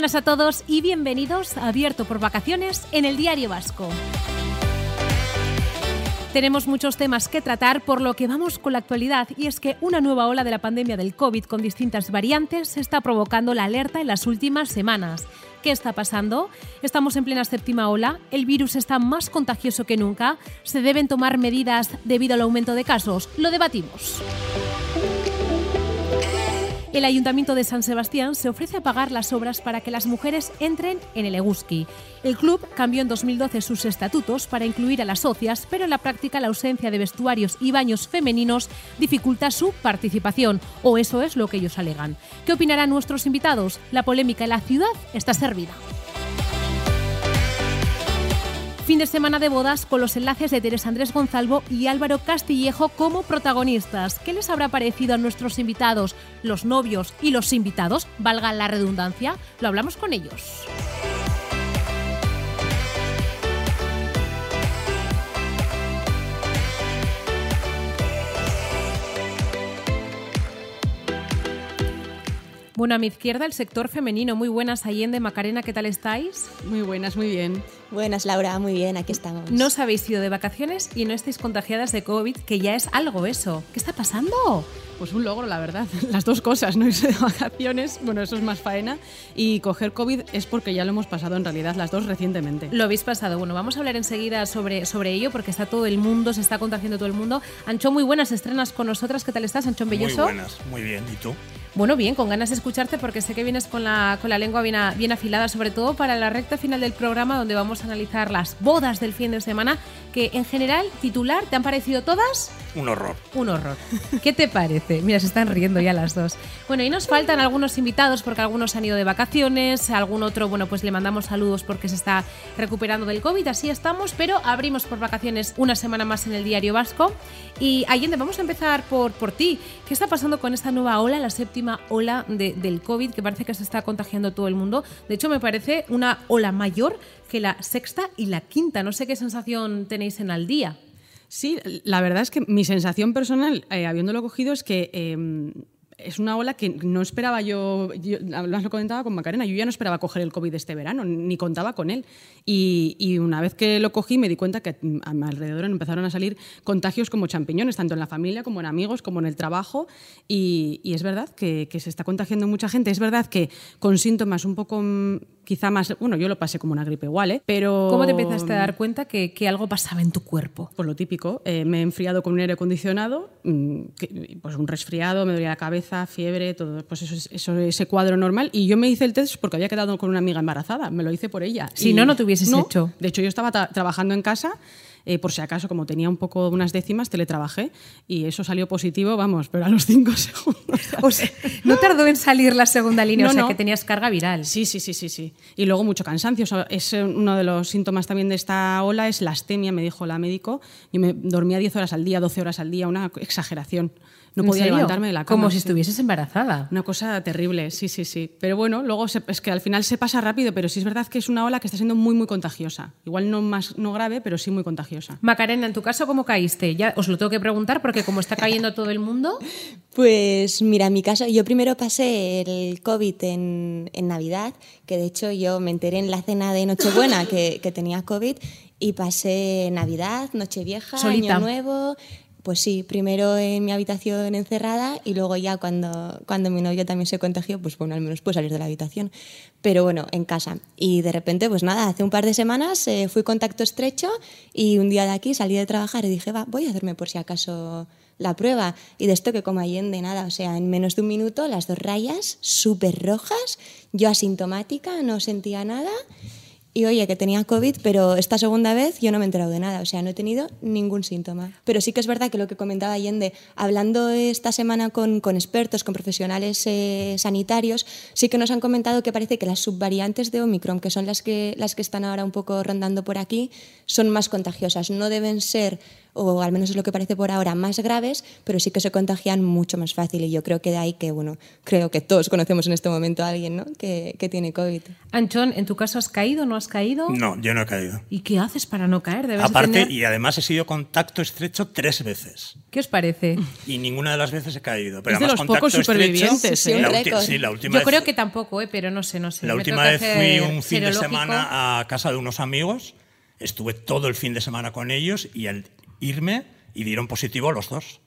buenas a todos y bienvenidos a Abierto por Vacaciones en el Diario Vasco. Tenemos muchos temas que tratar, por lo que vamos con la actualidad, y es que una nueva ola de la pandemia del COVID con distintas variantes está provocando la alerta en las últimas semanas. ¿Qué está pasando? Estamos en plena séptima ola, el virus está más contagioso que nunca, se deben tomar medidas debido al aumento de casos. Lo debatimos. El Ayuntamiento de San Sebastián se ofrece a pagar las obras para que las mujeres entren en el Eguski. El club cambió en 2012 sus estatutos para incluir a las socias, pero en la práctica la ausencia de vestuarios y baños femeninos dificulta su participación, o eso es lo que ellos alegan. ¿Qué opinarán nuestros invitados? La polémica en la ciudad está servida. Fin de semana de bodas con los enlaces de Teresa Andrés Gonzalvo y Álvaro Castillejo como protagonistas. ¿Qué les habrá parecido a nuestros invitados, los novios y los invitados? Valga la redundancia, lo hablamos con ellos. Bueno, a mi izquierda el sector femenino. Muy buenas, Allende, Macarena, ¿qué tal estáis? Muy buenas, muy bien. Buenas, Laura, muy bien, aquí estamos. No os habéis ido de vacaciones y no estáis contagiadas de COVID, que ya es algo eso. ¿Qué está pasando? Pues un logro, la verdad. Las dos cosas, no irse de vacaciones, bueno, eso es más faena. Y coger COVID es porque ya lo hemos pasado en realidad, las dos recientemente. Lo habéis pasado. Bueno, vamos a hablar enseguida sobre, sobre ello porque está todo el mundo, se está contagiando todo el mundo. Ancho, muy buenas estrenas con nosotras. ¿Qué tal estás, Anchón Belloso? Muy buenas, muy bien. ¿Y tú? Bueno, bien, con ganas de escucharte porque sé que vienes con la, con la lengua bien, bien afilada, sobre todo para la recta final del programa donde vamos a analizar las bodas del fin de semana, que en general, titular, ¿te han parecido todas? Un horror. Un horror. ¿Qué te parece? Mira, se están riendo ya las dos. Bueno, y nos faltan algunos invitados porque algunos han ido de vacaciones, algún otro, bueno, pues le mandamos saludos porque se está recuperando del COVID, así estamos, pero abrimos por vacaciones una semana más en el Diario Vasco. Y Allende, vamos a empezar por, por ti. ¿Qué está pasando con esta nueva ola, la séptima ola de, del COVID, que parece que se está contagiando todo el mundo? De hecho, me parece una ola mayor que la sexta y la quinta. No sé qué sensación tenéis en al día. Sí, la verdad es que mi sensación personal, eh, habiéndolo cogido, es que eh, es una ola que no esperaba yo, yo, lo comentaba con Macarena, yo ya no esperaba coger el COVID este verano, ni contaba con él. Y, una vez que lo cogí me di cuenta que a mi alrededor empezaron a salir contagios como champiñones, tanto en la familia como en amigos, como en el trabajo. Y, y es verdad que, que, se está contagiando mucha gente. Es verdad que con síntomas un poco mm, quizá más, bueno, yo lo pasé como una gripe igual, ¿eh? Pero... ¿Cómo te empezaste a dar cuenta que, que algo pasaba en tu cuerpo? Pues lo típico, eh, me he enfriado con un aire acondicionado, que, pues un resfriado, me dolía la cabeza, fiebre, todo, pues eso, eso, ese cuadro normal. Y yo me hice el test porque había quedado con una amiga embarazada, me lo hice por ella. Si y, no, no te hubieses no, hecho. De hecho, yo estaba tra trabajando en casa eh, por si acaso, como tenía un poco unas décimas, teletrabajé y eso salió positivo, vamos, pero a los cinco segundos. O sea, no tardó en salir la segunda línea, no, o sea, no. que tenías carga viral. Sí, sí, sí, sí, sí. Y luego mucho cansancio. O sea, es uno de los síntomas también de esta ola, es la astemia, me dijo la médico. Yo me dormía 10 horas al día, 12 horas al día, una exageración. No podía levantarme de la cama. Como si estuvieses embarazada. Una cosa terrible, sí, sí, sí. Pero bueno, luego se, es que al final se pasa rápido, pero sí es verdad que es una ola que está siendo muy, muy contagiosa. Igual no más no grave, pero sí muy contagiosa. Macarena, en tu caso, ¿cómo caíste? Ya os lo tengo que preguntar porque como está cayendo todo el mundo. Pues mira, en mi caso, yo primero pasé el COVID en, en Navidad, que de hecho yo me enteré en la cena de Nochebuena que, que tenía COVID y pasé Navidad, Nochevieja, Solita. Año Nuevo, pues sí, primero en mi habitación encerrada y luego ya cuando, cuando mi novio también se contagió, pues bueno, al menos pude salir de la habitación. Pero bueno, en casa. Y de repente, pues nada, hace un par de semanas eh, fui contacto estrecho y un día de aquí salí de trabajar y dije, va, voy a hacerme por si acaso la prueba. Y de esto que como Allende, nada, o sea, en menos de un minuto las dos rayas súper rojas, yo asintomática, no sentía nada. Y oye, que tenía COVID, pero esta segunda vez yo no me he enterado de nada, o sea, no he tenido ningún síntoma. Pero sí que es verdad que lo que comentaba Allende, hablando esta semana con, con expertos, con profesionales eh, sanitarios, sí que nos han comentado que parece que las subvariantes de Omicron, que son las que, las que están ahora un poco rondando por aquí, son más contagiosas. No deben ser o al menos es lo que parece por ahora, más graves, pero sí que se contagian mucho más fácil. Y yo creo que de ahí que, bueno, creo que todos conocemos en este momento a alguien ¿no? que, que tiene COVID. Anchón, ¿en tu caso has caído o no has caído? No, yo no he caído. ¿Y qué haces para no caer? Debes Aparte, tener- y además he sido contacto estrecho tres veces. ¿Qué os parece? Y ninguna de las veces he caído. Pero Es de además los pocos supervivientes, estrecho- Sí, la sí, la última Yo vez creo que tampoco, ¿eh? pero no sé, no sé. La Me última vez fui un fin de serológico. semana a casa de unos amigos, estuve todo el fin de semana con ellos y al irme y dieron positivo los dos.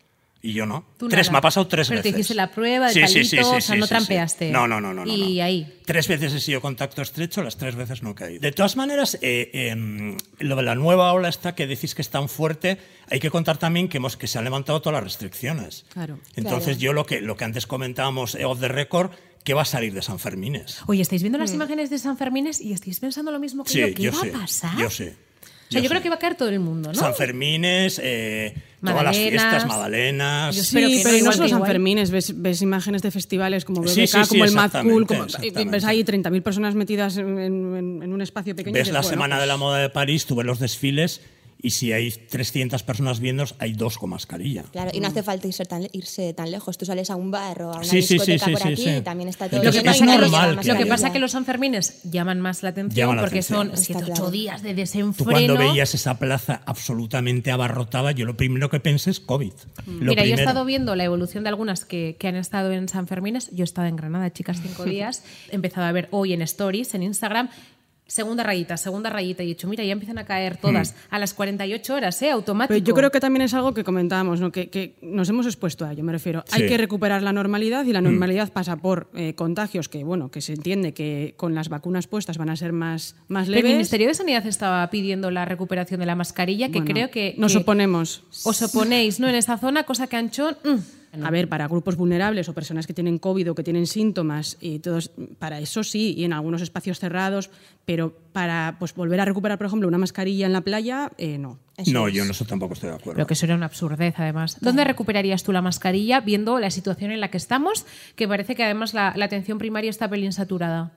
Y yo no. Tú tres, nada. me ha pasado tres Pero te veces. hiciste la prueba, el palito, o sea, no trampeaste. No, no, no, no. no, Y no. ahí. Tres veces he sido contacto estrecho, las tres veces no he caído. De todas maneras, eh, eh, lo de la nueva ola esta que decís que es tan fuerte, hay que contar también que, hemos, que se han levantado todas las restricciones. Claro. Entonces Claro. yo lo que, lo que antes comentábamos eh, off the record, ¿qué va a salir de San Fermines? Oye, estáis viendo las imágenes de San Fermines y estáis pensando lo mismo que Sí, yo. ¿Qué yo va sé. a pasar? Yo sé. O sea, yo, Yo creo que va a caer todo el mundo, ¿no? San Fermines, eh, todas las fiestas, magdalenas. Yo Sí, que no, pero no igual solo que San. Fermines, ves, ves imágenes de festivales como BBK, Sí, sí, sí, como el Mad Cool, como, ves ahí 30.000 personas metidas en, en- en un espacio pequeño. y Ves dices, la bueno, Semana pues, de la Moda de París, tú ves los desfiles y si hay 300 personas viendo, hay dos con mascarilla. Claro, y no hace falta irse tan, irse tan lejos. Tú sales a un bar o a una Sí, sí, sí, discoteca sí, por sí, aquí sí. y también está todo Lo que, Entonces, pasa es que los, normal lo que pasa que los Sanfermines llaman más la atención Llaman la porque atención. son Está 7 8 claro. días de Tú desenfreno. cuando veías esa plaza absolutamente abarrotada, yo lo primero que pensé es COVID. Lo Mira, yo he estado viendo la evolución de algunas que, que han estado en San Fermines. Yo he estado en Granada, chicas, cinco días. He empezado a ver hoy en Stories, en Instagram. Segunda rayita, segunda rayita. Y he dicho, mira, ya empiezan a caer todas Hmm. a las 48 horas, ¿eh? Automático. Pero yo creo que también es algo que comentábamos, ¿no? que, que nos hemos expuesto a ello, me refiero. Hay que recuperar la normalidad y la normalidad pasa por eh, contagios que, bueno, que se entiende que con las vacunas puestas van a ser más, más Pero el leves. Ministerio de Sanidad estaba pidiendo la recuperación de la mascarilla, que Bueno, creo que. Nos que oponemos. Os oponéis, ¿no? En esta zona, cosa que Anchón. mm, A ver, para grupos vulnerables o personas que tienen COVID o que tienen síntomas, y todos, para eso sí, y en algunos espacios cerrados, pero para pues, volver a recuperar, por ejemplo, una mascarilla en la playa, eh, no. Eso No, es. yo en eso tampoco estoy de acuerdo. Pero que eso era una absurdez, además. ¿Dónde recuperarías tú la mascarilla viendo la situación en la que estamos? Que parece que además la, la atención primaria está pelín saturada.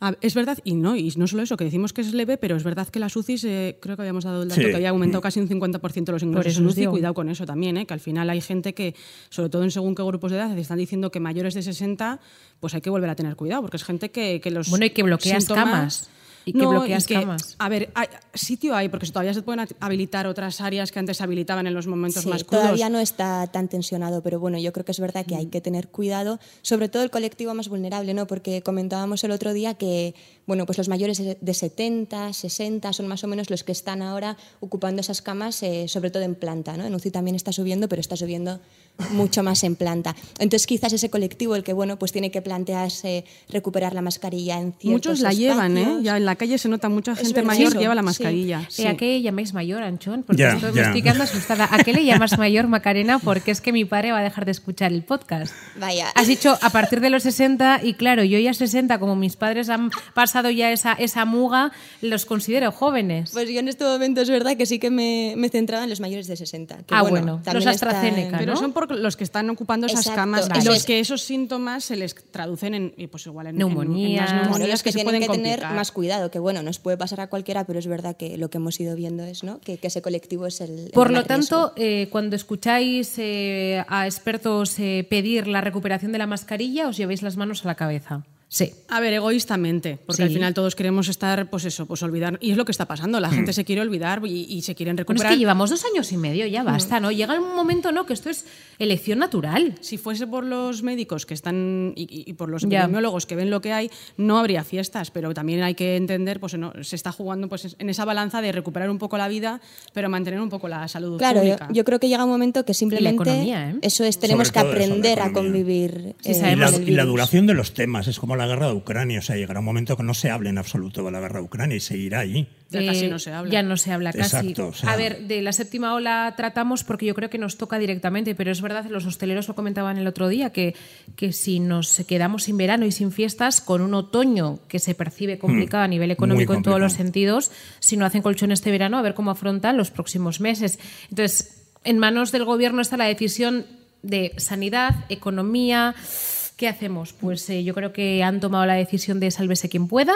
Ah, es verdad, y no, y no solo eso, que decimos que es leve, pero es verdad que las UCIs, eh, creo que habíamos dado el dato, Sí. que había aumentado casi un 50% los ingresos eso en UCI, digo. cuidado con eso también, eh, que al final hay gente que, sobre todo en según qué grupos de edad, están diciendo que mayores de 60, pues hay que volver a tener cuidado, porque es gente que, que los Bueno, y que bloqueas síntomas- camas. Y que No, bloqueas que, camas. A ver, hay- sitio hay, porque todavía se pueden habilitar otras áreas que antes se habilitaban en los momentos Sí, más crudos. todavía no está tan tensionado, pero bueno, yo creo que es verdad que hay Mm. que tener cuidado, sobre todo el colectivo más vulnerable, ¿no? Porque comentábamos el otro día que, bueno, pues los mayores de 70, 60 son más o menos los que están ahora ocupando esas camas, eh, sobre todo en planta, ¿no? En UCI también está subiendo, pero está subiendo mucho más en planta. Entonces, quizás ese colectivo el que, bueno, pues tiene que plantearse recuperar la mascarilla en ciertos Muchos la llevan, ¿eh? Ya en la calle se nota mucha gente mayor Sí, lleva la sí. mascarilla. Eh, sí. ¿A qué llamáis mayor, Anchón? Porque Ya, esto me ya. estoy quedando asustada. ¿A qué le llamas mayor, Macarena? Porque es que mi padre va a dejar de escuchar el podcast. Vaya. Has dicho a partir de los 60 y claro, yo ya 60, como mis padres han pasado ya esa, esa muga, los considero jóvenes. Pues yo en este momento es verdad que sí que me, me centraba en los mayores de 60. que Ah, bueno, también los AstraZeneca, en- Pero ¿no? son por los que están ocupando esas Exacto, camas, Vale. los que esos síntomas se les traducen en, y pues igual en, Neumonías. en, los que, se tienen pueden que tener complicar. más cuidado, que bueno, nos puede pasar a cualquiera, pero es verdad que lo que hemos ido viendo es ¿no? que, que ese colectivo es el. Por lo tanto, eh, cuando escucháis eh, a expertos eh, pedir la recuperación de la mascarilla, os lleváis las manos a la cabeza. Sí. A ver, egoístamente, porque Sí. al final todos queremos estar, pues eso, pues olvidar. Y es lo que está pasando, la gente se quiere olvidar y, y se quieren Bueno, es recuperar. que llevamos dos años y medio, ya basta, ¿no? Llega un momento, ¿no? Que esto es elección natural. Si fuese por los médicos que están y, por los Ya. epidemiólogos que ven lo que hay, no habría fiestas, pero también hay que entender, pues no, se está jugando pues en esa balanza de recuperar un poco la vida, pero mantener un poco la salud Claro, yo, pública. yo creo que llega un momento que simplemente. economía, ¿eh? Eso es, tenemos Sobre que eso, la aprender a convivir. Sí, eh, Y la, y la duración de los temas es como la guerra de Ucrania. O sea, llegará un momento que no se hable en absoluto de la guerra de Ucrania y seguirá allí. Ya casi Eh, no se habla. Ya no se habla casi. Exacto, o sea- A ver, de la séptima ola tratamos porque yo creo que nos toca directamente, pero es verdad, los hosteleros lo comentaban el otro día, que, que si nos quedamos sin verano y sin fiestas, con un otoño que se percibe complicado a nivel económico en todos los sentidos, si no hacen colchón este verano, a ver cómo afrontan los próximos meses. Entonces, en manos del gobierno está la decisión de sanidad, economía. ¿Qué hacemos? Pues eh, yo creo que han tomado la decisión de sálvese quien pueda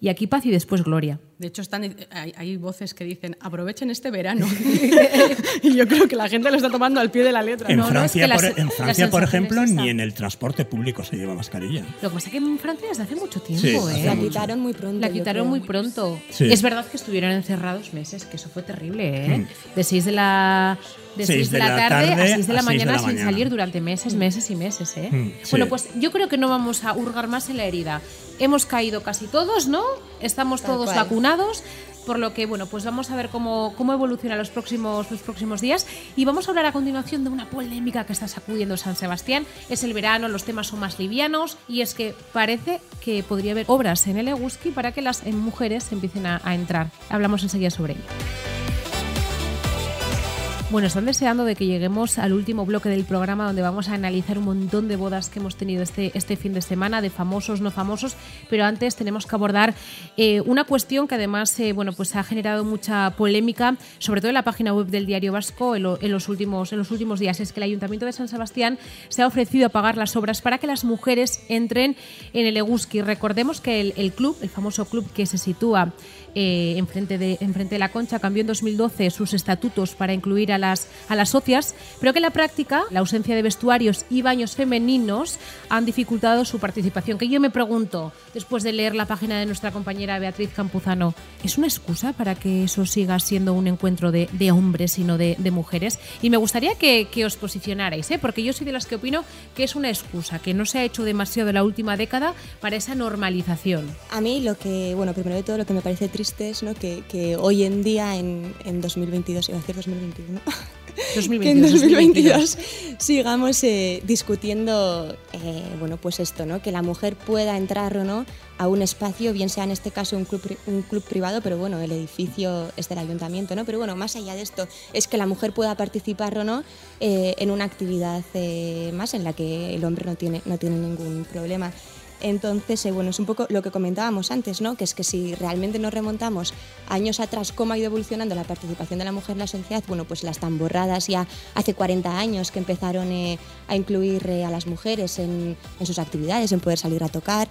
y aquí paz y después gloria. De hecho, están, hay, hay voces que dicen, aprovechen este verano. y yo creo que la gente lo está tomando al pie de la letra. En No, no, es Francia, que por, se- en Francia, por ejemplo, ni en el transporte público se lleva mascarilla. Lo que pasa es que en Francia desde hace mucho tiempo, Sí, ¿eh? La mucho. quitaron muy pronto. La quitaron muy pronto. Sí. Es verdad que estuvieron encerrados meses, que eso fue terrible, ¿eh? Mm. De 6 de la de Seis 6 de, de la tarde, tarde a 6 de la de mañana la sin mañana. salir durante meses, meses y meses, ¿eh? Mm, sí. Bueno, pues yo creo que no vamos a hurgar más en la herida. Hemos caído casi todos, ¿no? Estamos Tal todos cual. vacunados. Por lo que, bueno, pues vamos a ver cómo, cómo evoluciona los próximos, los próximos días. Y vamos a hablar a continuación de una polémica que está sacudiendo San Sebastián. Es el verano, los temas son más livianos. Y es que parece que podría haber obras en el Eguski para que las mujeres empiecen a, a entrar. Hablamos enseguida sobre ello. Bueno, están deseando de que lleguemos al último bloque del programa donde vamos a analizar un montón de bodas que hemos tenido este, este fin de semana, de famosos, no famosos, pero antes tenemos que abordar eh, una cuestión que además eh, bueno, pues ha generado mucha polémica, sobre todo en la página web del Diario Vasco en, lo- en los últimos, en los últimos días. Es que el Ayuntamiento de San Sebastián se ha ofrecido a pagar las obras para que las mujeres entren en el Eguski. Recordemos que el, el club, el famoso club que se sitúa eh, enfrente, de, enfrente de la Concha, cambió en 2012 sus estatutos para incluir a las, a las socias, pero que en la práctica la ausencia de vestuarios y baños femeninos han dificultado su participación. Que yo me pregunto, después de leer la página de nuestra compañera Beatriz Campuzano, ¿es una excusa para que eso siga siendo un encuentro de, de hombres y no de, de mujeres? Y me gustaría que, que os posicionarais, ¿eh? porque yo soy de las que opino que es una excusa, que no se ha hecho demasiado la última década para esa normalización. A mí lo que, bueno, primero de todo lo que me parece es ¿no? que, que hoy en día, en, en 2022, iba a decir 2021, que en 2022, 2022 sigamos eh, discutiendo, eh, bueno, pues esto, ¿no? Que la mujer pueda entrar o no a un espacio, bien sea en este caso un club, un club privado, pero bueno, el edificio es del ayuntamiento, ¿no? Pero bueno, más allá de esto, es que la mujer pueda participar o no eh, en una actividad eh, más en la que el hombre no tiene, no tiene ningún problema. Entonces, eh, bueno, es un poco lo que comentábamos antes, ¿no? Que es que si realmente nos remontamos años atrás cómo ha ido evolucionando la participación de la mujer en la sociedad, bueno, pues las tamborradas ya hace 40 años que empezaron eh, a incluir eh, a las mujeres en, en sus actividades, en poder salir a tocar.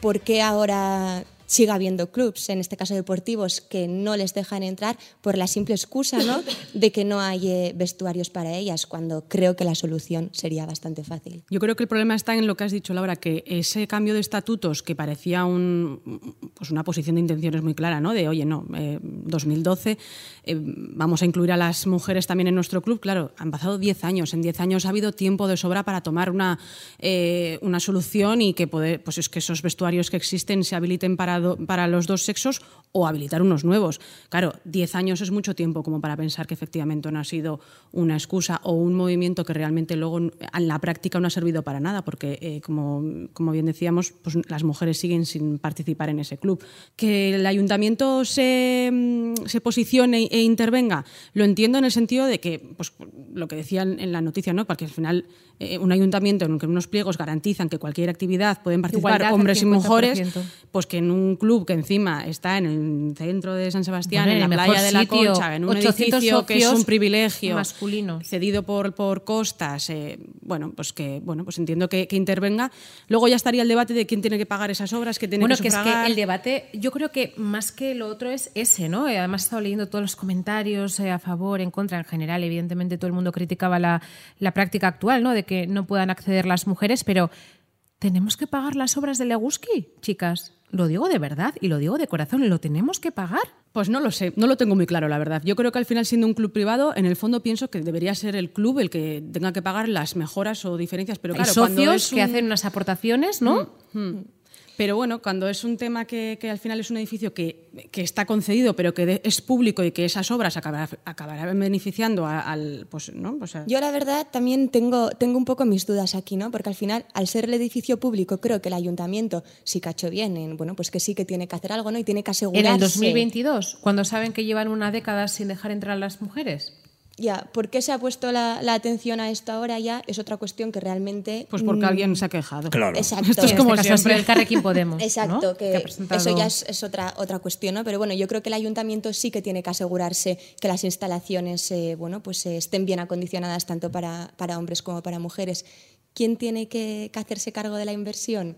¿Por qué ahora sigue habiendo clubs, en este caso deportivos, que no les dejan entrar por la simple excusa ¿no? de que no hay eh, vestuarios para ellas, cuando creo que la solución sería bastante fácil? Yo creo que el problema está en lo que has dicho, Laura, que ese cambio de estatutos que parecía un, pues una posición de intenciones muy clara, ¿no? De, oye, no, eh, 2012, eh, vamos a incluir a las mujeres también en nuestro club. Claro, han pasado 10 años. En 10 años ha habido tiempo de sobra para tomar una, eh, una solución y que poder, pues es que esos vestuarios que existen se habiliten para, para los dos sexos o habilitar unos nuevos. Claro, 10 años es mucho tiempo como para pensar que efectivamente no ha sido una excusa o un movimiento que realmente luego en la práctica no ha servido para nada, porque eh, como, como bien decíamos, pues las mujeres siguen sin participar en ese club. Que el ayuntamiento se, mm, se posicione e intervenga, lo entiendo en el sentido de que, pues lo que decían en la noticia, ¿no? porque al final eh, un ayuntamiento en el que unos pliegos garantizan que cualquier actividad pueden participar Igualdad al hombres y mujeres, 50%. pues que en un club que encima está en el centro de San Sebastián, Bueno, en en la playa de la Concha, en un 800 edificio que es un privilegio masculinos. cedido por, por costas, eh, bueno, pues que bueno, pues entiendo que, que intervenga. Luego ya estaría el debate de quién tiene que pagar esas obras, que tiene Bueno, que es que el debate, yo creo que más que lo otro es ese, ¿no? Eh, Además he estado leyendo todos los comentarios eh, a favor, en contra, en general. Evidentemente todo el mundo criticaba la, la práctica actual, ¿no? De que no puedan acceder las mujeres, pero ¿tenemos que pagar las obras de Leguski, chicas? Lo digo de verdad y lo digo de corazón, ¿lo tenemos que pagar? Pues no lo sé, no lo tengo muy claro, la verdad. Yo creo que al final, siendo un club privado, en el fondo pienso que debería ser el club el que tenga que pagar las mejoras o diferencias. Pero Hay claro, cuando socios es que hacen unas aportaciones, ¿no? Pero bueno, cuando es un tema que, que al final es un edificio que, que está concedido, pero que de- es público y que esas obras acabará- acabarán beneficiando a- al. Pues, ¿no? Pues a- Yo la verdad también tengo, tengo un poco mis dudas aquí, ¿no? Porque al final, al ser el edificio público, creo que el ayuntamiento sí cachó bien, en, bueno, pues que sí que tiene que hacer algo, ¿no? Y tiene que asegurarse. En el 2022, cuando saben que llevan una década sin dejar entrar a las mujeres. Ya, ¿por qué se ha puesto la, la atención a esto ahora ya? Es otra cuestión que realmente... pues porque mm, alguien se ha quejado. Claro. Exacto. Esto es como este siempre. el Carrequín Podemos. Exacto, ¿no? que, presentado- eso ya es, es otra, otra cuestión, ¿no? Pero bueno, yo creo que el ayuntamiento sí que tiene que asegurarse que las instalaciones eh, bueno, pues, eh, estén bien acondicionadas tanto para, para hombres como para mujeres. ¿Quién tiene que, que hacerse cargo de la inversión?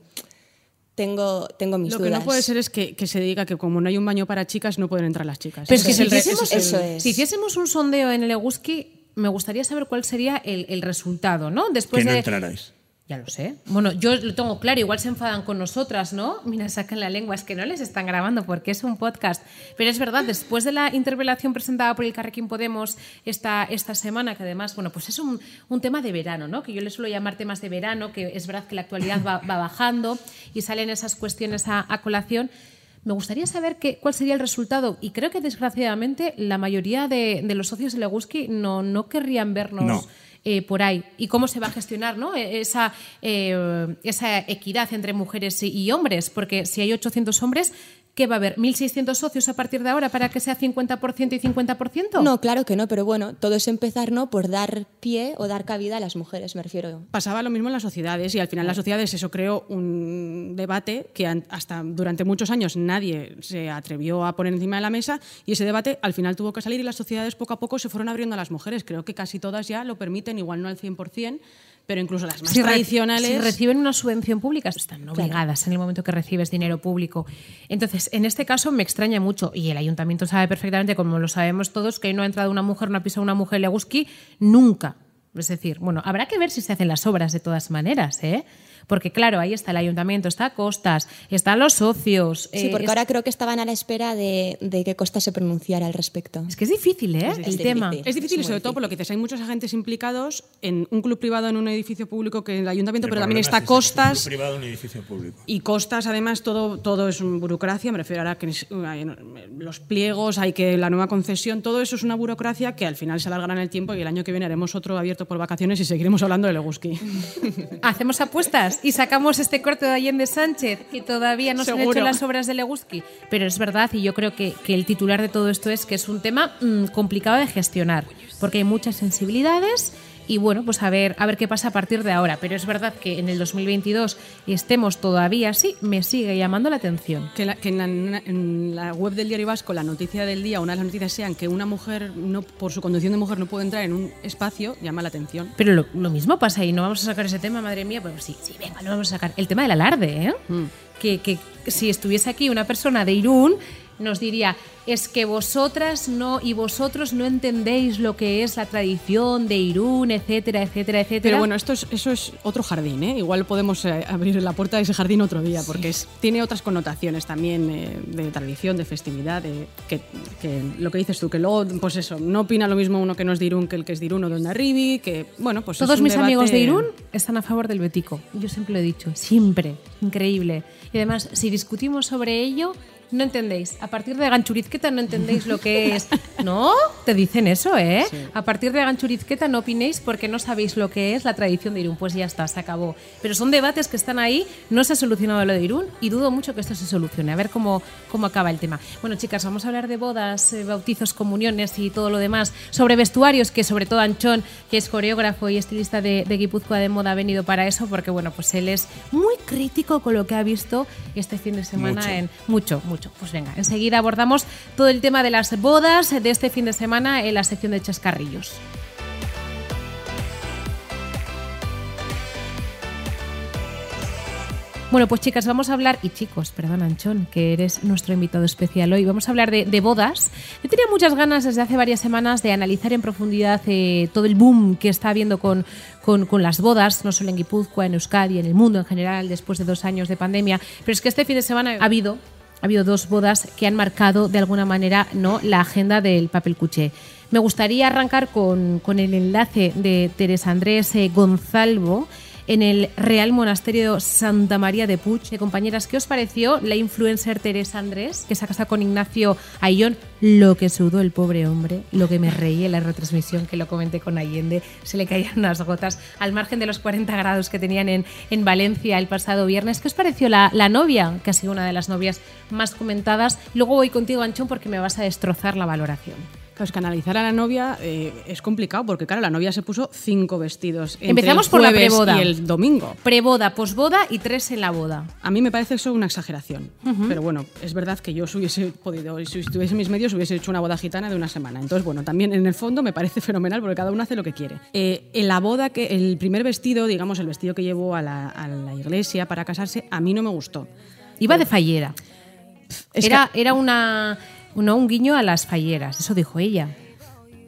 Tengo, tengo mis Lo dudas. que no puede ser es que, que se diga que como no hay un baño para chicas, no pueden entrar las chicas. Pero es que si hiciésemos, ese es el- Eso es. si hiciésemos un sondeo en el Eguski, me gustaría saber cuál sería el, el resultado, ¿no? Después que no de. entraráis. Ya lo sé. Bueno, yo lo tengo claro, igual se enfadan con nosotras, ¿no? Mira, sacan la lengua, es que no les están grabando porque es un podcast. Pero es verdad, después de la interpelación presentada por el Carrequín Podemos esta, esta semana, que además, bueno, pues es un, un tema de verano, ¿no? Que yo le suelo llamar temas de verano, que es verdad que la actualidad va, va bajando y salen esas cuestiones a, colación. Me gustaría saber qué, cuál sería el resultado y creo que desgraciadamente la mayoría de, los socios de Leguski no, no querrían vernos No. Eh, por ahí y cómo se va a gestionar ¿no? Eh, esa, eh, esa equidad entre mujeres y hombres, porque si hay 800 hombres, ¿qué va a haber? ¿1.600 socios a partir de ahora para que sea 50% y 50%? No, claro que no, pero bueno, todo es empezar ¿no? por dar pie o dar cabida a las mujeres, me refiero. Pasaba lo mismo en las sociedades y al final las sociedades eso creó un debate que hasta durante muchos años nadie se atrevió a poner encima de la mesa y ese debate al final tuvo que salir y las sociedades poco a poco se fueron abriendo a las mujeres. Creo que casi todas ya lo permiten, igual no al 100%, pero incluso las más Si re- tradicionales... si reciben una subvención pública, están obligadas en el momento que recibes dinero público. Entonces, en este caso me extraña mucho, y el ayuntamiento sabe perfectamente, como lo sabemos todos, que no ha entrado una mujer, no ha pisado una mujer Leguski nunca. Es decir, bueno, habrá que ver si se hacen las obras de todas maneras, ¿eh? Porque claro, ahí está el ayuntamiento, está Costas, están los socios. Sí, eh, porque es, ahora creo que estaban a la espera de, de que Costa se pronunciara al respecto. es que es difícil, ¿eh? el tema. Es difícil y sobre todo por lo que dices, hay muchos agentes implicados en un club privado, en un edificio público que en el ayuntamiento, pero también está es es un Costas. club privado, un edificio público. Y costas, además, todo, todo es burocracia. Me refiero ahora que los pliegos, hay que la nueva concesión, todo eso es una burocracia que al final se alargará en el tiempo y el año que viene haremos otro abierto por vacaciones y seguiremos hablando de Leguski. Hacemos apuestas y sacamos este corte de Allende Sánchez, que todavía no se han hecho las obras de Leguski. Pero es verdad, y yo creo que, que el titular de todo esto es que es un tema mm, complicado de gestionar, porque hay muchas sensibilidades. Y bueno, pues a ver, a ver qué pasa a partir de ahora. Pero es verdad que en el 2022 estemos todavía así, me sigue llamando la atención. Que, la- que en, la, en la web del Diario Vasco la noticia del día, una de las noticias sean que una mujer, no por su condición de mujer, no puede entrar en un espacio, llama la atención. Pero lo, lo mismo pasa y no vamos a sacar ese tema, madre mía. Pues sí, sí, venga, lo vamos a sacar. El tema del alarde, ¿eh? Que, que si estuviese aquí una persona de Irún, nos diría, es que vosotras no y vosotros no entendéis lo que es la tradición de Irún, etcétera, etcétera, etcétera. Pero bueno, esto es, eso es otro jardín, ¿eh? Igual podemos eh, abrir la puerta de ese jardín otro día, porque es- tiene otras connotaciones también eh, de tradición, de festividad, de, que, que lo que dices tú, que luego, pues eso, no opina lo mismo uno que no es de Irún que el que es de Irún o de Ondarribi, que, bueno, pues es Todos un mis amigos de Irún están a favor del Betico. Yo siempre lo he dicho, siempre. Increíble. Y además, si discutimos sobre ello, no entendéis. A partir de Ganchurizqueta no entendéis lo que es. ¿No? Te dicen eso, ¿eh? A partir de Ganchurizqueta no opinéis porque no sabéis lo que es la tradición de Irún. Pues ya está, se acabó. Pero son debates que están ahí. No se ha solucionado lo de Irún y dudo mucho que esto se solucione. A ver cómo, cómo acaba el tema. Bueno, chicas, vamos a hablar de bodas, eh, bautizos, comuniones y todo lo demás. Sobre vestuarios, que sobre todo Anchón, que es coreógrafo y estilista de, de Guipúzcoa de moda, ha venido para eso porque, bueno, pues él es muy crítico con lo que ha visto este fin de semana Mucho. en mucho, mucho. Pues venga, enseguida abordamos todo el tema de las bodas de este fin de semana en la sección de chascarrillos. Bueno, pues chicas, vamos a hablar, y chicos, perdón Anchón, que eres nuestro invitado especial hoy, vamos a hablar de, bodas. Yo tenía muchas ganas desde hace varias semanas de analizar en profundidad eh, todo el boom que está habiendo con, con, con las bodas, no solo en Guipúzcoa, en Euskadi, en el mundo en general, después de dos años de pandemia. Pero es que este fin de semana ha habido ha habido dos bodas que han marcado de alguna manera ¿no? la agenda del papel cuché. Me gustaría arrancar con, con el enlace de Teresa Andrés eh, Gonzalvo en el Real Monasterio Santa María de Puig. Eh, compañeras, ¿qué os pareció la influencer Teresa Andrés, que se ha casado con Ignacio Ayón? Lo que sudó el pobre hombre, lo que me reí en la retransmisión, que lo comenté con Allende, se le caían unas gotas al margen de los 40 grados que tenían en, en Valencia el pasado viernes. ¿Qué os pareció la, la novia, que ha sido una de las novias más comentadas? Luego voy contigo, Anchón, porque me vas a destrozar la valoración. Claro, es que analizar a la novia eh, es complicado porque, claro, la novia se puso cinco vestidos. entre Empezamos el por la preboda. Y el domingo. Preboda, posboda y tres en la boda. A mí me parece eso una exageración. Pero bueno, es verdad que yo si hubiese podido, si estuviese en mis medios, hubiese hecho una boda gitana de una semana. Entonces, bueno, también en el fondo me parece fenomenal porque cada uno hace lo que quiere. Eh, en la boda, que el primer vestido, digamos, el vestido que llevó a la, a la iglesia para casarse, a mí no me gustó. Iba de fallera. Es Era, era una, no, un guiño a las falleras, eso dijo ella.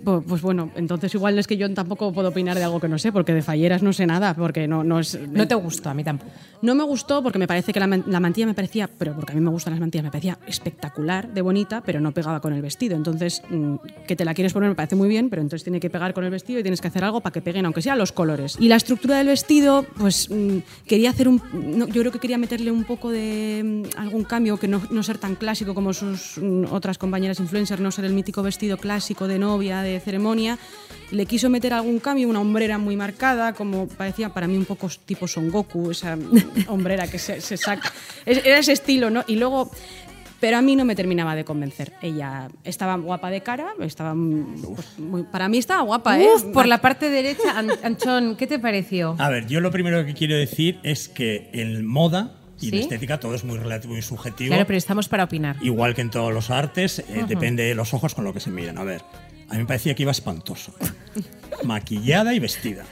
Pues, pues bueno, entonces igual es que yo tampoco puedo opinar de algo que no sé, porque de falleras no sé nada, porque no, no es... No te gustó, a mí tampoco. No me gustó porque me parece que la, la mantilla me parecía, pero porque a mí me gustan las mantillas, me parecía espectacular, de bonita, pero no pegaba con el vestido. Entonces, mm, que te la quieres poner me parece muy bien, pero entonces tiene que pegar con el vestido y tienes que hacer algo para que peguen, aunque sea los colores. Y la estructura del vestido, pues mm, quería hacer un. no, yo creo que quería meterle un poco de mm, algún cambio, que no, no ser tan clásico como sus otras compañeras influencers, no ser el mítico vestido clásico de novia, de ceremonia. Le quiso meter algún cambio, una hombrera muy marcada, como parecía para mí un poco tipo Son Goku, esa hombrera que se, se saca. Es- Era ese estilo, ¿no? Y luego. Pero a mí no me terminaba de convencer. Ella estaba guapa de cara, estaba. pues, muy- para mí estaba guapa, ¿eh? Uf, por la parte derecha, An- Anchón, ¿qué te pareció? A ver, yo lo primero que quiero decir es que en moda y ¿Sí? en estética todo es muy relativo y subjetivo. Claro, pero estamos para opinar. Igual que en todos los artes, eh, depende de los ojos con lo que se miran. A ver, a mí me parecía que iba espantoso. Maquillada y vestida.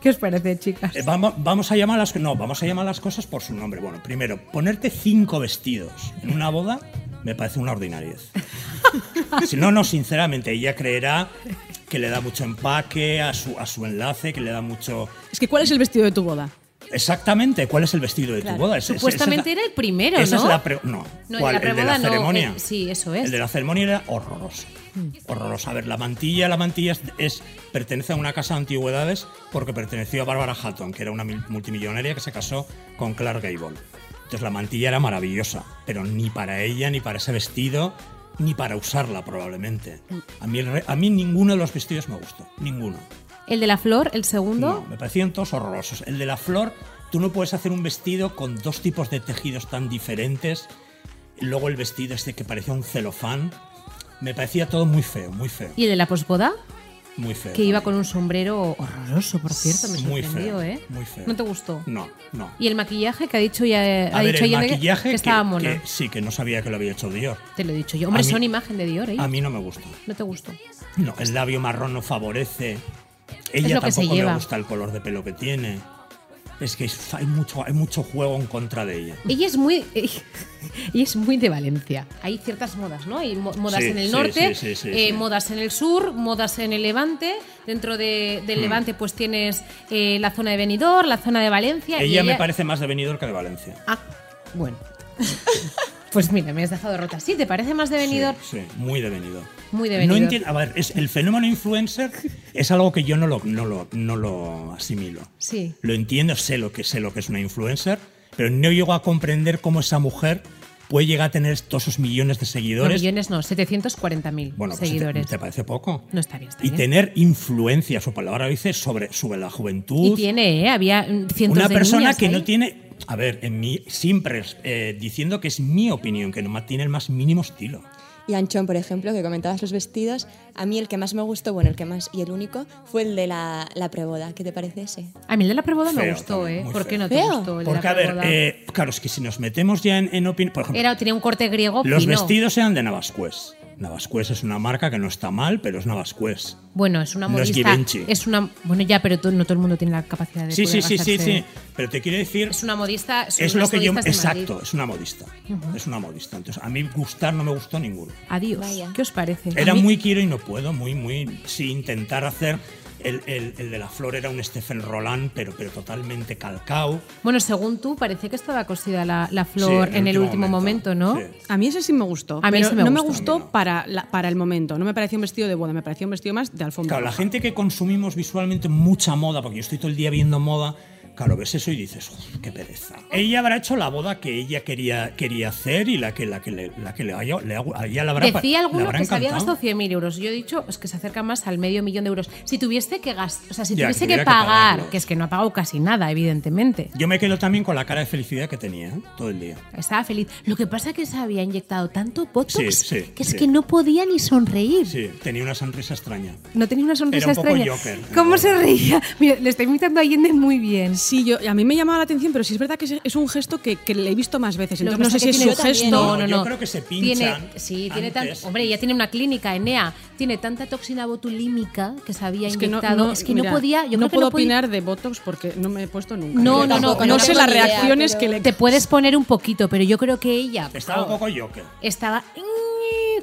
¿Qué os parece, chicas? Eh, vamos, vamos a llamar las no, vamos a llamar las cosas por su nombre. Bueno, primero, ponerte cinco vestidos en una boda me parece una ordinariez. si no, no, sinceramente, ella creerá que le da mucho empaque a su, a su enlace, que le da mucho. Es que, ¿cuál es el vestido de tu boda? Exactamente, ¿cuál es el vestido de tu boda? Es- es- Supuestamente es era el primero, esa ¿no? es la pre- no, No, ¿cuál? el de la el de la preboda no, ceremonia. el- sí, eso es. El de la ceremonia era horroroso. Horroroso. A ver, la mantilla, la mantilla es, pertenece a una casa de antigüedades porque perteneció a Barbara Hatton, que era una mil- multimillonaria que se casó con Clark Gable. Entonces la mantilla era maravillosa, pero ni para ella, ni para ese vestido, ni para usarla probablemente. A mí, a mí ninguno de los vestidos me gustó, ninguno. El de la flor, el segundo. No, me parecían todos horrorosos. El de la flor, tú no puedes hacer un vestido con dos tipos de tejidos tan diferentes. Luego el vestido este que parecía un celofán. Me parecía todo muy feo, muy feo, ¿Y el de la posboda? muy feo. Que iba con un sombrero horroroso, por cierto, me Muy feo, ¿eh? muy feo. ¿No te gustó? No, no. ¿Y el maquillaje que ha dicho ya ha A ver, dicho el maquillaje que que, estaba que sí, que no sabía que lo había hecho Dior. Te lo he dicho yo. Hombre, mí- son imagen de Dior, ¿eh? A mí no me gusta. ¿No te gustó? No, el labio marrón no favorece. Ella lo que se tampoco lleva. le gusta el color de pelo que tiene. Es que hay mucho, hay mucho juego en contra de ella. Ella es muy ella es muy de Valencia. Hay ciertas modas, ¿no? Hay mo- modas Sí, en el norte, sí, sí, sí, eh, modas en el sur, modas en el Levante. Dentro de- Hmm. del Levante, pues tienes eh, la zona de Benidorm, la zona de Valencia. y Ella me parece más de Benidorm que de Valencia. Ah, bueno. pues mira, me has dejado rota. ¿Sí? ¿Te parece más de Benidorm? Sí, sí, muy de Benidorm. Muy de No entiendo, a ver, es, el fenómeno influencer es algo que yo no lo, no lo, no lo asimilo. Sí. Lo entiendo, sé lo, que, sé lo que es una influencer, pero no llego a comprender cómo esa mujer puede llegar a tener todos esos millones de No, seguidores. millones no, 740.000 bueno, pues, ¿te- seguidores. ¿te, parece poco? No está bien, está y bien. tener influencia, su palabra dice, sobre, sobre la juventud. Y tiene, ¿eh? Había mm, cientos Una de persona niñas que ahí. no tiene. A ver, en mí, siempre eh, diciendo que es mi opinión, que no tiene el más mínimo estilo. Y Anchón, por ejemplo, que comentabas los vestidos, a mí el que más me gustó, bueno, el que más y el único, fue el de la, la preboda. ¿Qué te parece ese? A mí el de la preboda me gustó, también, ¿eh? ¿Por qué feo. no te ¿Feo? gustó el Porque, de a la ver, preboda? eh, claro, es que si nos metemos ya en, en opinión. Por ejemplo, Era, tenía un corte griego los fino. vestidos eran de Navascués. Navascués es una marca que no está mal, pero es Navascués. Bueno, es una No es modista. Givenchy. es una. Bueno, ya, pero no todo el mundo tiene la capacidad de. Sí, sí, poder sí, sí, sí. Pero te quiero decir. Es una modista. Es lo que yo. Exacto, es una modista. Es una modista. Entonces, a mí gustar no me gustó ninguno. Adiós. Vaya. ¿Qué os parece? Era mí- muy quiero y no puedo, muy, muy. Sí, intentar hacer. El, el- el de la flor era un Stephen Roland, pero, pero totalmente calcao. Bueno, según tú, parece que estaba cosida la, la Sí, flor en el último momento, ¿no? Sí. A mí ese sí me gustó. A mí pero ese me no me gustó. no. para, la- para el momento. No me pareció un vestido de boda, me pareció un vestido más de alfombra. Claro, la gente que consumimos visualmente mucha moda, porque yo estoy todo el día viendo moda, Claro, ves eso y dices, "Uf, qué pereza. Ella habrá hecho la boda que ella quería, quería hacer y la que, la que, le, la que le, haya- le habrá, Decía alguno habrá que se había gastado 100.000 euros. Yo he dicho es que se acerca más al medio millón de euros. Si tuviese que gastar, o sea, si Ya, tuviese que que tuviera que pagar, que es que no ha pagado casi nada, evidentemente. Yo me quedo también con la cara de felicidad que tenía ¿eh? todo el día. Estaba feliz. Lo que pasa es que se había inyectado tanto botox Sí, sí, que es sí. que no podía ni sonreír. Sí, tenía una sonrisa extraña. No tenía una sonrisa Era un poco extraña. Joker. ¿Cómo se reía? Mira, le está imitando a Allende muy bien. Sí, yo, a mí me llamaba la atención, pero sí es verdad que es, es un gesto que, que le he visto más veces. Que Entonces no sé si que es su tiene- gesto. No, no, Yo no. creo que se Tiene, pinchan sí, tiene tan, hombre, ella tiene una clínica, Enea, tiene tanta toxina botulímica que se había Es que no, inyectado. no- es que mira, no podía. Yo no creo que puedo no podía- opinar de Botox porque no me he puesto nunca. No, Yo no, no, no sé las idea, reacciones que le. Te puedes poner un poquito, pero yo creo que ella Estaba un poco Joker. estaba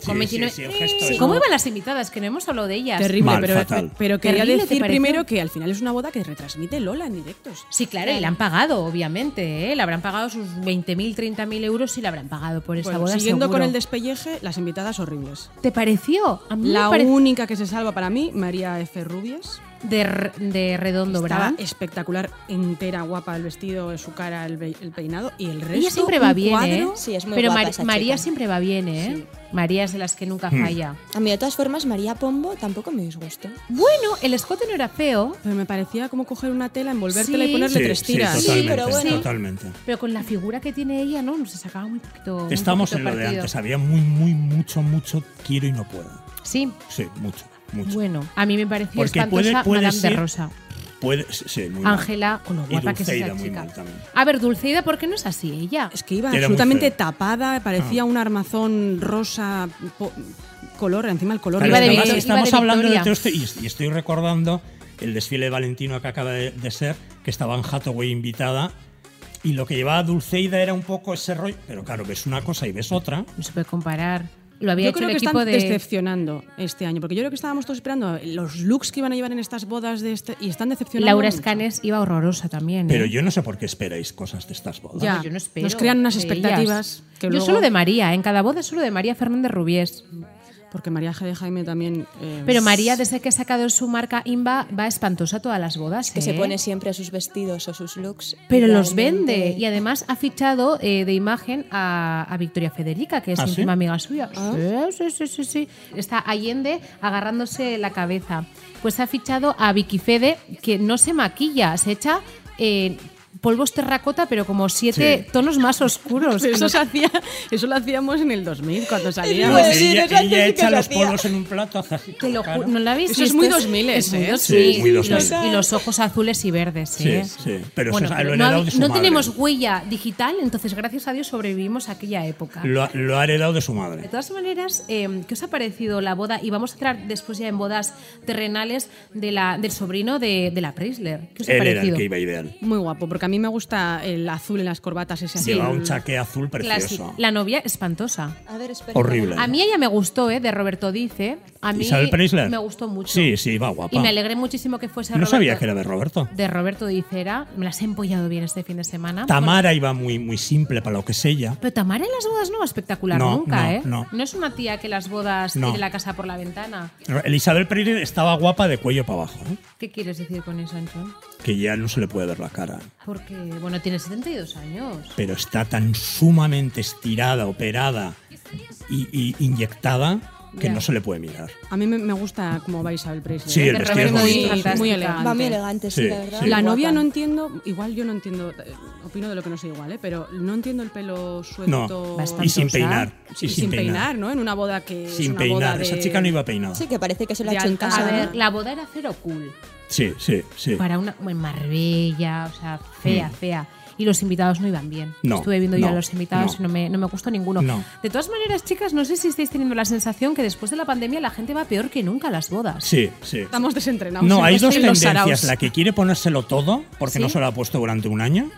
con Sí, 29 sí, sí, el gesto Sí. es- ¿Cómo iban las invitadas? Que no hemos hablado de ellas. Terrible, Mal, pero, fatal. pero quería Terrible, ¿te decir pareció? primero que al final es una boda que retransmite Lola en directos. Sí, claro, y le han pagado, obviamente. ¿eh? Le habrán pagado sus 20.000, 30.000 euros y le habrán pagado por esa Bueno, boda. siguiendo con el despelleje, las invitadas horribles. ¿Te pareció? A mí La me pareció única que se salva para mí, María F. Rubias. De, r- de redondo, Estaba ¿verdad? espectacular, entera, guapa, el vestido, su cara, el, peinado y el resto. Ella siempre va bien, cuadro. ¿eh? Sí, es muy Pero guapa Mar- esa María chica. siempre va bien, ¿eh? María es de las que nunca falla. A mí, de todas formas, María Pombo tampoco me disgustó. Bueno, el escote no era feo, Pero me parecía como coger una tela, envolvértela Sí. y ponerle Sí, tres sí, tiras. totalmente, pero bueno. totalmente. pero con la figura que tiene ella, ¿no? Se sacaba muy poquito. muy Estamos poquito en lo de partido. antes. Había muy, muy, mucho, mucho quiero y no puedo. Sí. Sí, mucho, mucho. Bueno, a mí me pareció Porque espantosa puede- puede Madame de Rosa. Puede, sí, sí, muy. Ángela, con lo Y guapa que es Dulceida esa muy chica. mal también. A ver, Dulceida, ¿por qué no es así ella? Es que iba Era absolutamente tapada, parecía un armazón rosa, color, encima el color. Claro, Iba de estamos, estamos de hablando de Victoria. todo esto y, y estoy recordando el desfile de Valentino que acaba de, de ser, que estaba en Hathaway invitada. Y lo que llevaba Dulceida era un poco ese rollo. Pero claro, ves una cosa y ves otra. No se puede comparar. Lo había Yo hecho creo el que equipo están de. decepcionando este año, porque yo creo que estábamos todos esperando los looks que iban a llevar en estas bodas de este y están decepcionando. Laura mucho. Escanes iba horrorosa también. Pero ¿eh? yo no sé por qué esperáis cosas de estas bodas. Ya, yo no espero nos crean unas expectativas que Yo luego- solo de María, en cada boda solo de María Fernández Rubiés. Porque María G. de Jaime también. eh, Pero María, desde que ha sacado su marca Imba, va espantosa a todas las bodas. Que se ¿eh? pone siempre sus vestidos o sus looks. Pero los vende. Y además ha fichado eh, de imagen a, a Victoria Federica, que es ¿Ah, sí? amiga suya. Sí, sí, sí, sí, sí. Está Allende agarrándose la cabeza. Pues ha fichado a Vicky Fede, que no se maquilla, se echa eh, polvos terracota, pero como siete Sí. tonos más oscuros. Eso, se hacía, eso lo hacíamos en el 2000, cuando salía. Pues ella sí, ella eso sí que echa los polvos en un plato, hace así. Te lo la cara. ¿No lo habéis Eso es visto? muy 2000, es muy ¿eh? 2000. Sí, muy Y los- 2000. Y los ojos azules y verdes, Sí, ¿eh? sí, pero eso Bueno, es- pero lo no, de su no madre. tenemos huella digital, entonces gracias a Dios sobrevivimos a aquella época. Lo, ha- lo ha heredado de su De madre. todas maneras, eh, ¿qué os ha parecido la boda? Y vamos a entrar después ya en bodas terrenales de la, del sobrino de, de la Preisler. ¿Qué os ha Él era el parecido? que iba ideal. Muy guapo, porque a mí me gusta el azul en las corbatas, ese azul. Lleva un chaqué azul Clásico. precioso. La novia espantosa. A ver, espera. Horrible. A mí ella me gustó, ¿eh? De Roberto Dice. A mí Isabel Preisler. me gustó mucho. Sí, sí, va guapa. Y me alegré muchísimo que fuese No Roberto. sabía que era de Roberto. De Roberto Dice era. Me las he empollado bien este fin de semana. Tamara iba muy, muy simple para lo que es ella. Pero Tamara en las bodas no va espectacular No, nunca, no, ¿eh? no. es una tía que las bodas No. tiene la casa por la ventana. Elizabeth Preisler estaba guapa de cuello para abajo, ¿eh? ¿Qué quieres decir con eso, Anchón? que ya no se le puede ver la cara. Porque, bueno, tiene 72 años. Pero está tan sumamente estirada, operada y, y inyectada que no se le puede mirar. A mí me, gusta cómo va Isabel Presley. Sí, ¿eh? el De vestido es fantástica. Muy elegante. Va muy elegante, sí, Sí, la verdad. sí. La Muy novia no entiendo, igual yo no entiendo, eh, opino de lo que no sé igual, ¿eh? pero no entiendo el pelo suelto No, Bastante y sin peinar. y Y sin, peinar, ¿no? En una boda que es Sin boda peinar. de- Esa chica no iba peinada. Sí, que parece que se lo ha hecho en casa. A ver, la boda era cero cool. Sí, sí, sí. Para una. En Marbella, o sea, fea, fea. Y los invitados no iban bien. Mm. No, Estuve viendo yo no, a los invitados no. y no me, no me gustó ninguno. No. De todas maneras, chicas, no sé si estáis teniendo la sensación que después de la pandemia la gente va peor que nunca a las bodas. Sí, sí. Estamos desentrenados. No, hay dos tendencias. La que quiere ponérselo todo, porque ¿Sí? no se lo ha puesto durante un año.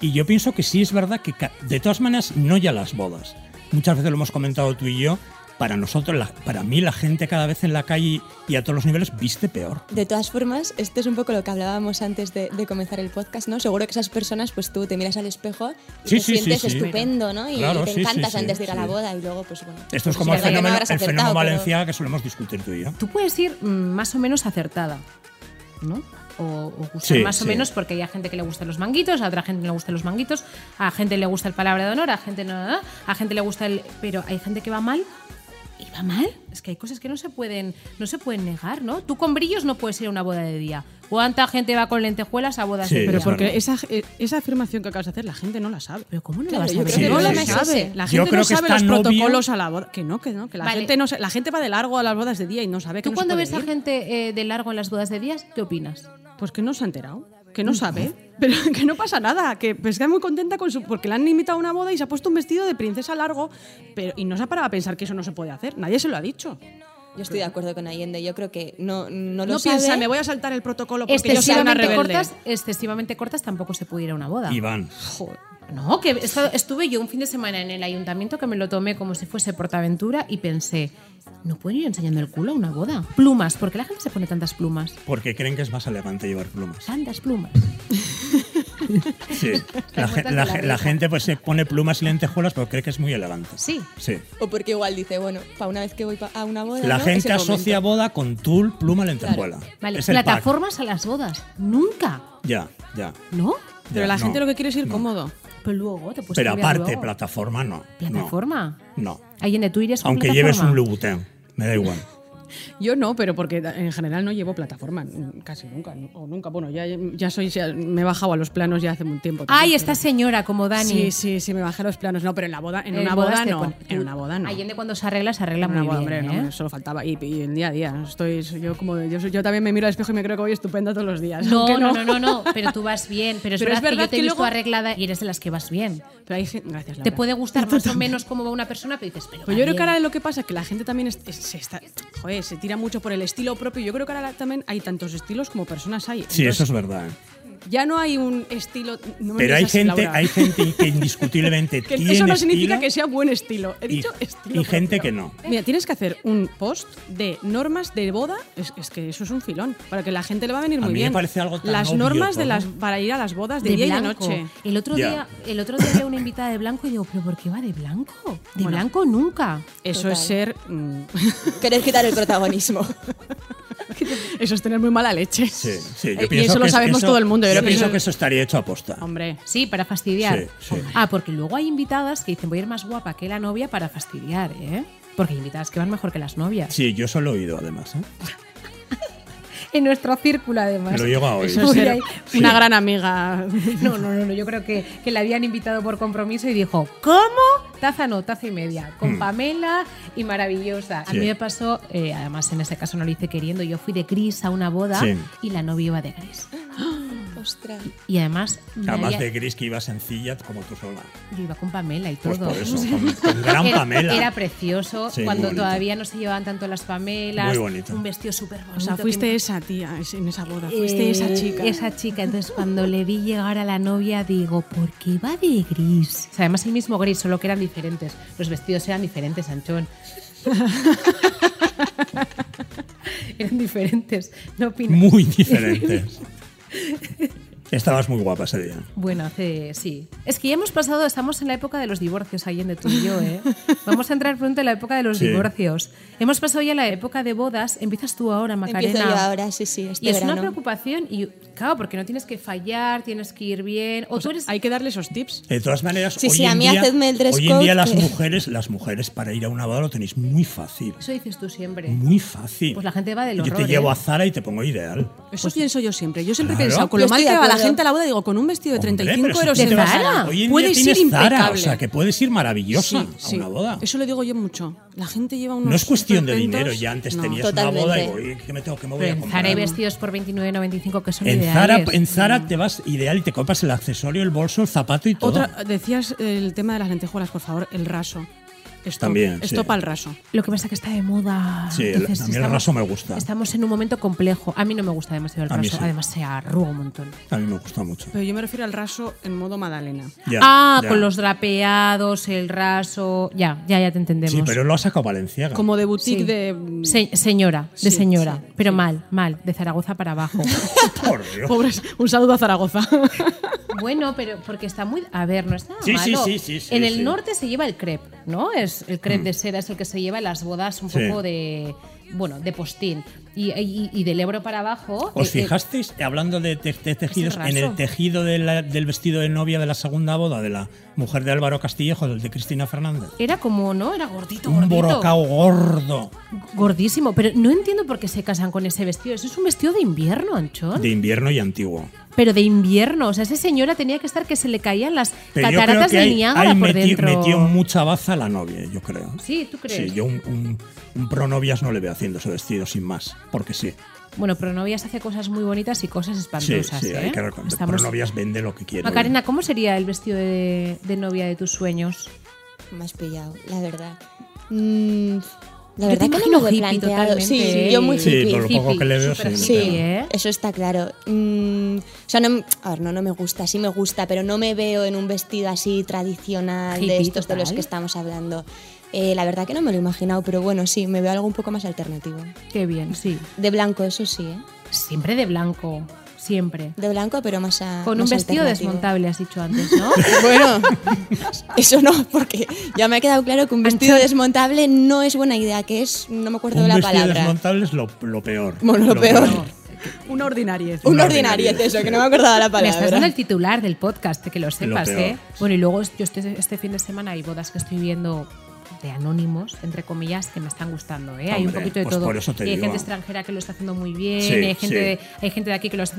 Y yo pienso que sí es verdad que, de todas maneras, no ya las bodas. Muchas veces lo hemos comentado tú y yo. Para nosotros, la- para mí, la gente cada vez en la calle y a todos los niveles viste peor. De todas formas, esto es un poco lo que hablábamos antes de, de comenzar el podcast, ¿no? Seguro que esas personas, pues tú te miras al espejo y Sí, te sí, sientes sí. estupendo, ¿no? Y Claro, te encantas sí, antes de ir a la boda y luego, pues bueno. Esto es pues como el fenómeno, el fenómeno acertado, pero- Valencia que solemos discutir tú y yo. Tú puedes ir mm, más o menos acertada, ¿no? o, o gustar Sí, más o sí. menos, porque hay a gente que le gustan los manguitos, a otra gente le gustan los manguitos, a gente le gusta el palabra de honor, a gente no, a gente le gusta el. Pero hay gente que va mal y va mal. Es que hay cosas que no se pueden, no se pueden negar, ¿no? Tú con brillos no puedes ir a una boda de día. ¿Cuánta gente va con lentejuelas a bodas Sí, de día? Pero Es porque esa, eh, esa afirmación que acabas de hacer, la gente no la sabe. Pero ¿cómo no Claro, la vas a no la sabe. La gente no sabe los novio- protocolos a la boda. Que no, que no, que la Vale. gente no la gente va de largo a las bodas de día y no sabe que ¿Tú no se cuando puede ves a gente eh, de largo en las bodas de días, qué opinas? Pues que no se ha enterado, que no sabe, pero que no pasa nada, que pues, está muy contenta con su porque le han invitado a una boda y se ha puesto un vestido de princesa largo, pero y no se ha parado a pensar que eso no se puede hacer. Nadie se lo ha dicho. Yo estoy de acuerdo con Allende. Yo creo que no, no lo No sabe. piensa, me voy a saltar el protocolo porque yo soy una excesivamente rebelde. cortas, excesivamente cortas tampoco se puede ir a una boda. Iván. No, que estuve yo un fin de semana en el ayuntamiento que me lo tomé como si fuese Portaventura y pensé, no pueden ir enseñando el culo a una boda. Plumas, ¿por qué la gente se pone tantas plumas? Porque creen que es más elegante llevar plumas. Tantas plumas. Sí. La, gente pues se pone plumas y lentejuelas porque cree que es muy elegante. Sí. Sí. O porque igual dice, bueno, para una vez que voy a una boda. La ¿no? gente asocia momento. boda con tul, pluma, lentejuela. Vale, Es el pack. plataformas a las bodas. Nunca. Ya, ya. ¿No? Pero la gente lo que quiere es ir no. cómodo. Pero luego te puedes Pero aparte, luego. plataforma no. no, ¿Plataforma? No. Alguien de irías con Aunque plataforma? lleves un Louboutin, me da igual. Yo no, pero porque en general no llevo plataforma, casi nunca, o nunca. Bueno, ya, ya soy, ya me he bajado a los planos ya hace un tiempo. Ay, esta señora como Dani. Sí, sí, sí, me bajé a los planos. No, pero en la boda, en En una boda te no. En una boda no. Allende cuando se arregla, se arregla En una muy boda, bien. hombre, no, ¿eh? solo faltaba. Y, y en día a día. Estoy, yo como yo, yo también me miro al espejo y me creo que voy estupenda todos los días. No, no, no, no, no, pero tú vas bien. Pero es, Pero es verdad, que yo te he que visto luego- arreglada y eres de las que vas bien. Pero hay gente. Gracias, Te Laura. puede gustar más o menos cómo va una persona, pero dices, pero. Pues yo creo que ahora lo que pasa es que la gente también es- es- se está, joder, se tira mucho por el estilo propio. Yo creo que ahora también hay tantos estilos como personas hay. Sí, eso es verdad. Ya no hay un estilo. no me Pero hay gente, hay gente que indiscutiblemente que tiene eso no significa que sea buen estilo. He y, dicho estilo. y gente propio. que no. Mira, tienes que hacer un post de normas de boda. Es, es que eso es un filón. Para que la gente le va a venir A muy mí me bien. parece algo tan Las obvio normas de las, para ir a las bodas de, de día blanco. y de noche. El otro día, el otro día había una invitada de blanco y digo, pero ¿por qué va de blanco? De Bueno. blanco nunca. Eso Total. es ser. mm, Querer quitar el protagonismo. eso es tener muy mala leche. Sí, sí, Eh, yo y pienso eso lo sabemos eso- todo el mundo. Yo pienso que eso estaría hecho a posta. Hombre. Sí, para fastidiar. Sí, sí. Ah, porque luego hay invitadas que dicen, voy a ir más guapa que la novia para fastidiar, ¿eh? Porque hay invitadas que van mejor que las novias. Sí, yo solo he oído además. ¿eh? En nuestro círculo, además. Lo llego a oír. Eso una Sí. gran amiga. No, no, no, no, yo creo que, que la habían invitado por compromiso y dijo, ¿cómo? Taza no, taza y media, con Mm. Pamela y maravillosa. A mí me pasó, eh, además en ese caso no lo hice queriendo, yo fui de gris a una boda Sí. y la novia iba de gris. Ostras. Y además, Además había- de gris que iba sencilla como tú sola. yo iba con Pamela y Pues todo. por eso, con, con gran Era- Pamela. Era precioso, Sí, cuando todavía no se llevaban tanto las Pamelas. Muy bonito. Un vestido súper bonito. O sea, fuiste esa tía en esa boda. Fuiste esa Eh, chica. Esa chica. Entonces, cuando le vi llegar a la novia, digo, ¿por qué va de gris? O sea, además, el mismo gris, solo que eran diferentes. Los vestidos eran diferentes, Anchón. eran diferentes. No opinas. Muy diferentes. Estabas muy guapa ese día. Bueno, hace, sí. Es que ya hemos pasado, estamos en la época de los divorcios, Allende, tú y yo, ¿eh? Vamos a entrar pronto en la época de los Sí. divorcios. Hemos pasado ya la época de bodas. Empiezas tú ahora, Macarena. Empiezo yo ahora, sí, sí, este y es una verano. preocupación. Y claro, porque no tienes que fallar, tienes que ir bien. O tú eres. Hay que darle esos tips. De todas maneras, Sí, hoy, sí, en a mí día, hacedme el dress hoy en día las mujeres, las mujeres para ir a una boda lo tenéis muy fácil. Eso dices tú siempre. Muy fácil. Pues la gente va del Yo horror. te llevo ¿eh? a Zara y te pongo ideal. Eso pienso yo siempre. Yo siempre he Claro. pensado, con Yo lo mal que de va la. Gente a la boda, digo, con un vestido de Hombre, 35 pero si euros en Zara, Hoy en puedes día ir tienes Zara, impecable. o sea, que puedes ir maravillosa Sí, a sí. una boda. Eso lo digo yo mucho. La gente lleva unos. no es cuestión de dinero, ya antes No. tenías Totalmente. una boda y voy, ¿qué me tengo que me voy Pero a en comprar? Zara hay vestidos por 29,95 que son En ideales. Zara, en Zara te vas ideal y te compras el accesorio, el bolso, el zapato y todo. Otra, decías el tema de las lentejuelas, por favor, el raso. Esto, También, Esto sí. para el raso. Lo que pasa es que está de moda. Sí, el- a mí el raso me gusta. Estamos en un momento complejo. A mí no me gusta demasiado el A mí raso. sí. Además, se arruga un montón. A mí me gusta mucho. Pero yo me refiero al raso en modo Madalena. Ya, ah, ya. con los drapeados, el raso. Ya, ya, ya te entendemos. Sí, pero lo ha sacado Valenciaga. Como de boutique Sí. de. Se- señora, de Sí, señora. sí, pero mal, mal. De Zaragoza para abajo. Por Dios. Pobres. Un saludo a Zaragoza. bueno, pero porque está muy. A ver, no está Sí, sí, malo. sí, sí, sí, en el sí. norte se lleva el crepe, ¿no? Es el crepe de seda es el que se lleva en las bodas un Sí. poco de, bueno, de postín. Y, y- y del Ebro para abajo. ¿Os eh, eh, fijasteis, hablando de, te- de tejidos, en el tejido de la- del vestido de novia de la segunda boda de la mujer de Álvaro Castillejo, del de Cristina Fernández? era como, ¿no? Era gordito, Un gordito. borocao gordo. Gordísimo. Pero no entiendo por qué se casan con ese vestido. Eso es un vestido de invierno, Anchón. De invierno y antiguo. Pero de invierno. O sea, esa señora tenía que estar que se le caían las Pero cataratas de Niágara por meti- dentro. metió mucha baza la novia, yo creo. Sí, ¿tú crees? Sí, yo un, un, un pro novias no le veo haciendo ese vestido sin más, porque sí. Bueno, pero novias hace cosas muy bonitas y cosas Sí, espantosas. sí, ¿eh? hay que. Estamos- Pro novias vende lo que quiere. Macarena, ¿cómo sería el vestido de, de novia de tus sueños? Me has pillado, la verdad. Mm, la verdad que no lo he planteado. totalmente, Sí, ¿eh? yo muy Sí, hippie. por lo poco que le veo, súper sí. Sí, hippie, ¿eh? eso está claro. Mm, o sea, no, a ver, no, no me gusta, sí me gusta, pero no me veo en un vestido así tradicional Hippie de estos de los total. que estamos hablando. Eh, la verdad que no me lo he imaginado, pero bueno, sí, me veo algo un poco más alternativo. Qué bien, sí. De blanco, eso sí, ¿eh? Siempre de blanco. Siempre. De blanco, pero más a, Con un vestido desmontable, has dicho antes, ¿no? Bueno, eso no, porque ya me ha quedado claro que un vestido desmontable no es buena idea, que es, no me acuerdo Un de la vestido palabra. desmontable es lo, lo peor. Bueno, lo peor. Una ordinariez. Un Una ordinariez, eso, que no me acordaba la Me estás dando palabra. el titular del podcast, que lo sepas. ¿eh? Bueno, y luego yo este, este fin de semana hay bodas que estoy viendo de anónimos, entre comillas, que me están gustando, ¿eh? hay un poquito de pues todo. por eso te y hay digo. gente extranjera que lo está haciendo muy bien, Sí, hay gente, sí. de, hay gente de aquí que lo está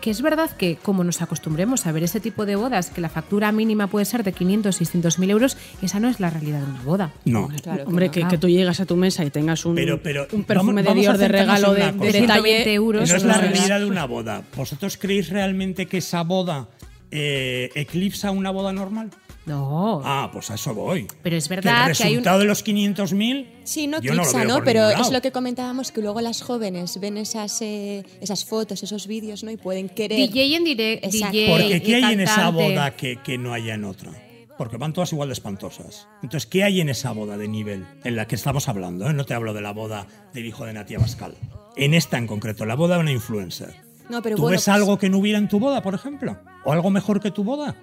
que es verdad que como nos acostumbremos a ver ese tipo de bodas, que la factura mínima puede ser de 500, 600 mil euros, esa no es la realidad de una boda. No. Claro que Hombre, no. que, que tú llegas a tu mesa y tengas un, Pero- pero un perfume vamos- de Dior de regalo de, de detalle. 120 euros. No es la realidad de una boda. ¿Vosotros creéis realmente que esa boda eh, eclipsa una boda normal? No, Ah, pues a eso voy. pero es Que verdad el que, hay un... resultado de los 500.000 Sí, no yo no lo eclipsa, veo ¿no? por Pero es lo que comentábamos, que luego las jóvenes ven esas, eh, esas fotos, esos vídeos, ¿no? Y pueden querer... DJ en directo, Porque ¿qué hay en esa boda que, que no haya en otra? Porque van todas igual de espantosas. Entonces, ¿qué hay en esa boda de nivel en la que estamos hablando? eh? No te hablo de la boda del hijo de Natia Bascal. En esta en concreto, la boda de una influencer. No, pero ¿Tú bueno, ves pues- algo que no hubiera en tu boda, por ejemplo? ¿O algo mejor que tu boda?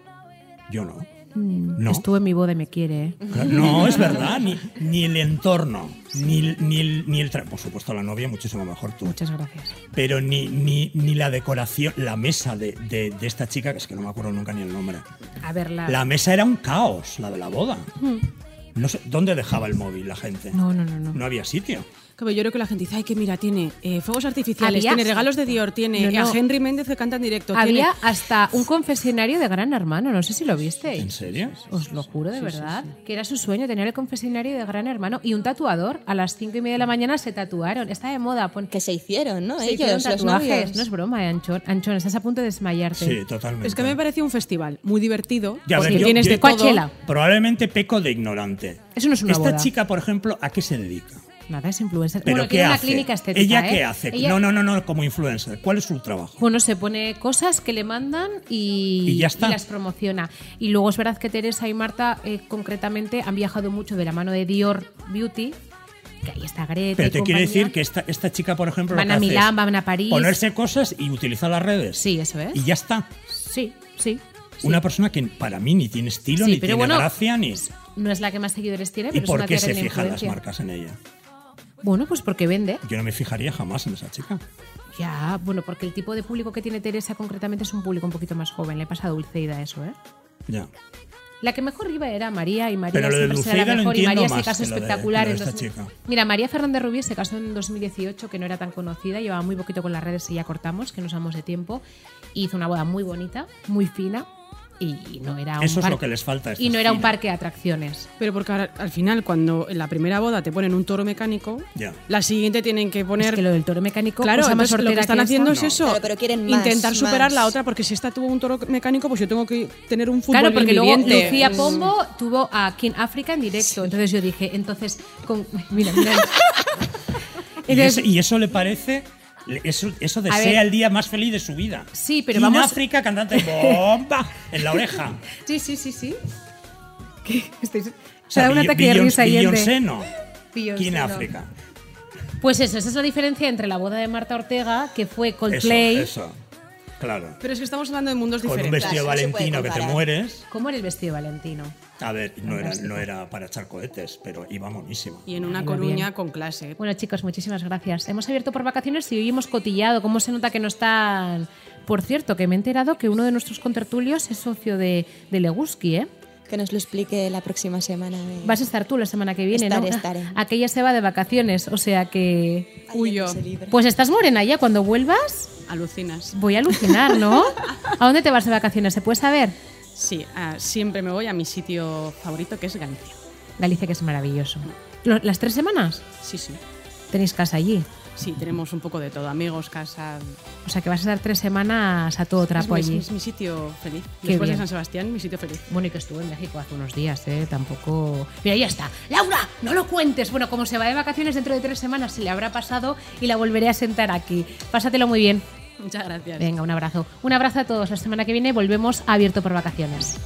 Yo no. No. Estuvo en mi boda y me quiere, ¿eh? No, es verdad. Ni, ni el entorno, ni, el- ni el, ni el Por supuesto, la novia muchísimo mejor tú. Muchas gracias. Pero ni, ni, ni la decoración, la mesa de, de- de esta chica, que es que no me acuerdo nunca ni el nombre. A ver, la... La mesa era un caos, la de la boda. No sé, ¿dónde dejaba el móvil la gente? No, no, no, no. No había sitio. Claro, yo creo que la gente dice, ay, que mira, tiene eh, fuegos artificiales, Había- tiene regalos de Dior, tiene No, no. a Henry Méndez que canta en directo. Había tiene- hasta un confesionario de Gran Hermano, no sé si lo ¿En visteis. serio? Os lo juro de verdad, que era su sueño tener el confesionario de Gran Hermano y un tatuador. A las cinco y media de la mañana se tatuaron. Está de moda. Pon... Que se hicieron, ¿no? se Ellos, hicieron los tatuajes. No es broma, eh, Anchón. Anchón, estás a punto de desmayarte. Sí, totalmente. Es que me pareció un festival muy divertido, Ya, a ver, porque yo- tienes yo- de. Coachella. Probablemente peco de ignorante. Eso no es una Esta boda. chica, por ejemplo, ¿a qué se dedica? Nada, es influencer. ¿Pero bueno, qué tiene una hace? clínica estética. ¿Ella ¿eh? qué hace? Ella- No, no, no, no, como influencer. ¿Cuál es su trabajo? Bueno, se pone cosas que le mandan y, Y ya está. las promociona. Y luego es verdad que Teresa y Marta eh, concretamente han viajado mucho de la mano de Dior Beauty, que ahí está Greta. Pero y te quiere decir que esta, esta chica, por ejemplo, Van lo que a Milán, van a París. Ponerse cosas y utilizar las redes. Sí, eso es. Y ya está. Sí, sí. sí. Una persona que para mí ni tiene estilo, Sí, ni tiene bueno, gracia, ni. No es la que más seguidores tiene, ¿Y pero es por una qué se fijan las marcas en ella? Bueno, pues porque vende. Yo no me fijaría jamás en esa chica. Ya, bueno, porque el tipo de público que tiene Teresa concretamente es un público un poquito más joven. Le pasa a Dulceida eso, ¿eh? Ya. La que mejor iba era María y María Pero lo de será la Dulceida lo mejor y María se casó espectacular de en esta 2000. chica. Mira, María Fernández Rubí se casó en 2018, que no era tan conocida, llevaba muy poquito con las redes y ya cortamos, que nos damos de tiempo. Hizo una boda muy bonita, muy fina y no era un Eso es par- lo que les falta Y no era un parque de atracciones. Pero porque ahora, al final, cuando en la primera boda te ponen un toro mecánico, la siguiente tienen que poner. Es que lo del toro mecánico, Claro, cosa más lo que están que haciendo esa. es eso. Claro, pero quieren más, intentar superar más. la otra, porque si esta tuvo un toro mecánico, pues yo tengo que tener un fútbol Claro, porque luego. Lucía Pombo tuvo a King África en directo. Entonces yo dije, entonces, con, mira, mira. Y eso le parece. Eso, eso desea ver. el día más feliz de su vida. Sí, pero vamos- En África, cantante bomba en la oreja. Sí, sí, sí, sí. ¿Qué? Estáis- O Se da un ataque de risa y el de- no. Beyoncé ¿Quién no. África? Pues eso, esa es la diferencia entre la boda de Marta Ortega, que fue Eso, Coldplay, eso. Claro. Pero es que estamos hablando de mundos Con un diferentes. vestido Claro, no se puede valentino que te comparar. mueres. ¿Cómo era el vestido Valentino? A ver, no era, Fantástico. no era para echar cohetes, pero iba monísimo. Y en una Iba Coruña bien. con clase. Bueno, chicos, muchísimas gracias. Hemos abierto por vacaciones y hoy hemos cotillado. ¿Cómo se nota que no están...? Por cierto, que me he enterado que uno de nuestros contertulios es socio de, de Leguski, ¿eh? Que nos lo explique la próxima semana. de- Vas a estar tú la semana que viene, Estaré, ¿no? estaré. Aquella se va de vacaciones, o sea que... Alguien Uy, que yo. se libre. Pues estás morena ya, cuando vuelvas Alucinas. voy a alucinar, ¿no? ¿A dónde te vas de vacaciones? ¿Se puede saber? Sí, ah, siempre me voy a mi sitio favorito que es Galicia. Galicia, que es maravilloso. Lo- ¿Las tres semanas? Sí, sí. Tenéis casa allí. Sí, tenemos un poco de todo. Amigos, casa. O sea que vas a estar tres semanas a todo trapo es, mi, allí. es mi sitio feliz. Qué Después bien. de San Sebastián, mi sitio feliz. Bueno, y que estuve en México hace unos días, ¿eh? Tampoco... Mira, ya está. Laura, no lo cuentes. Bueno, como se va de vacaciones dentro de tres semanas, se le habrá pasado y la volveré a sentar aquí. Pásatelo muy bien. Muchas gracias. Venga, un abrazo. Un abrazo a todos. La semana que viene volvemos a Abierto por Vacaciones.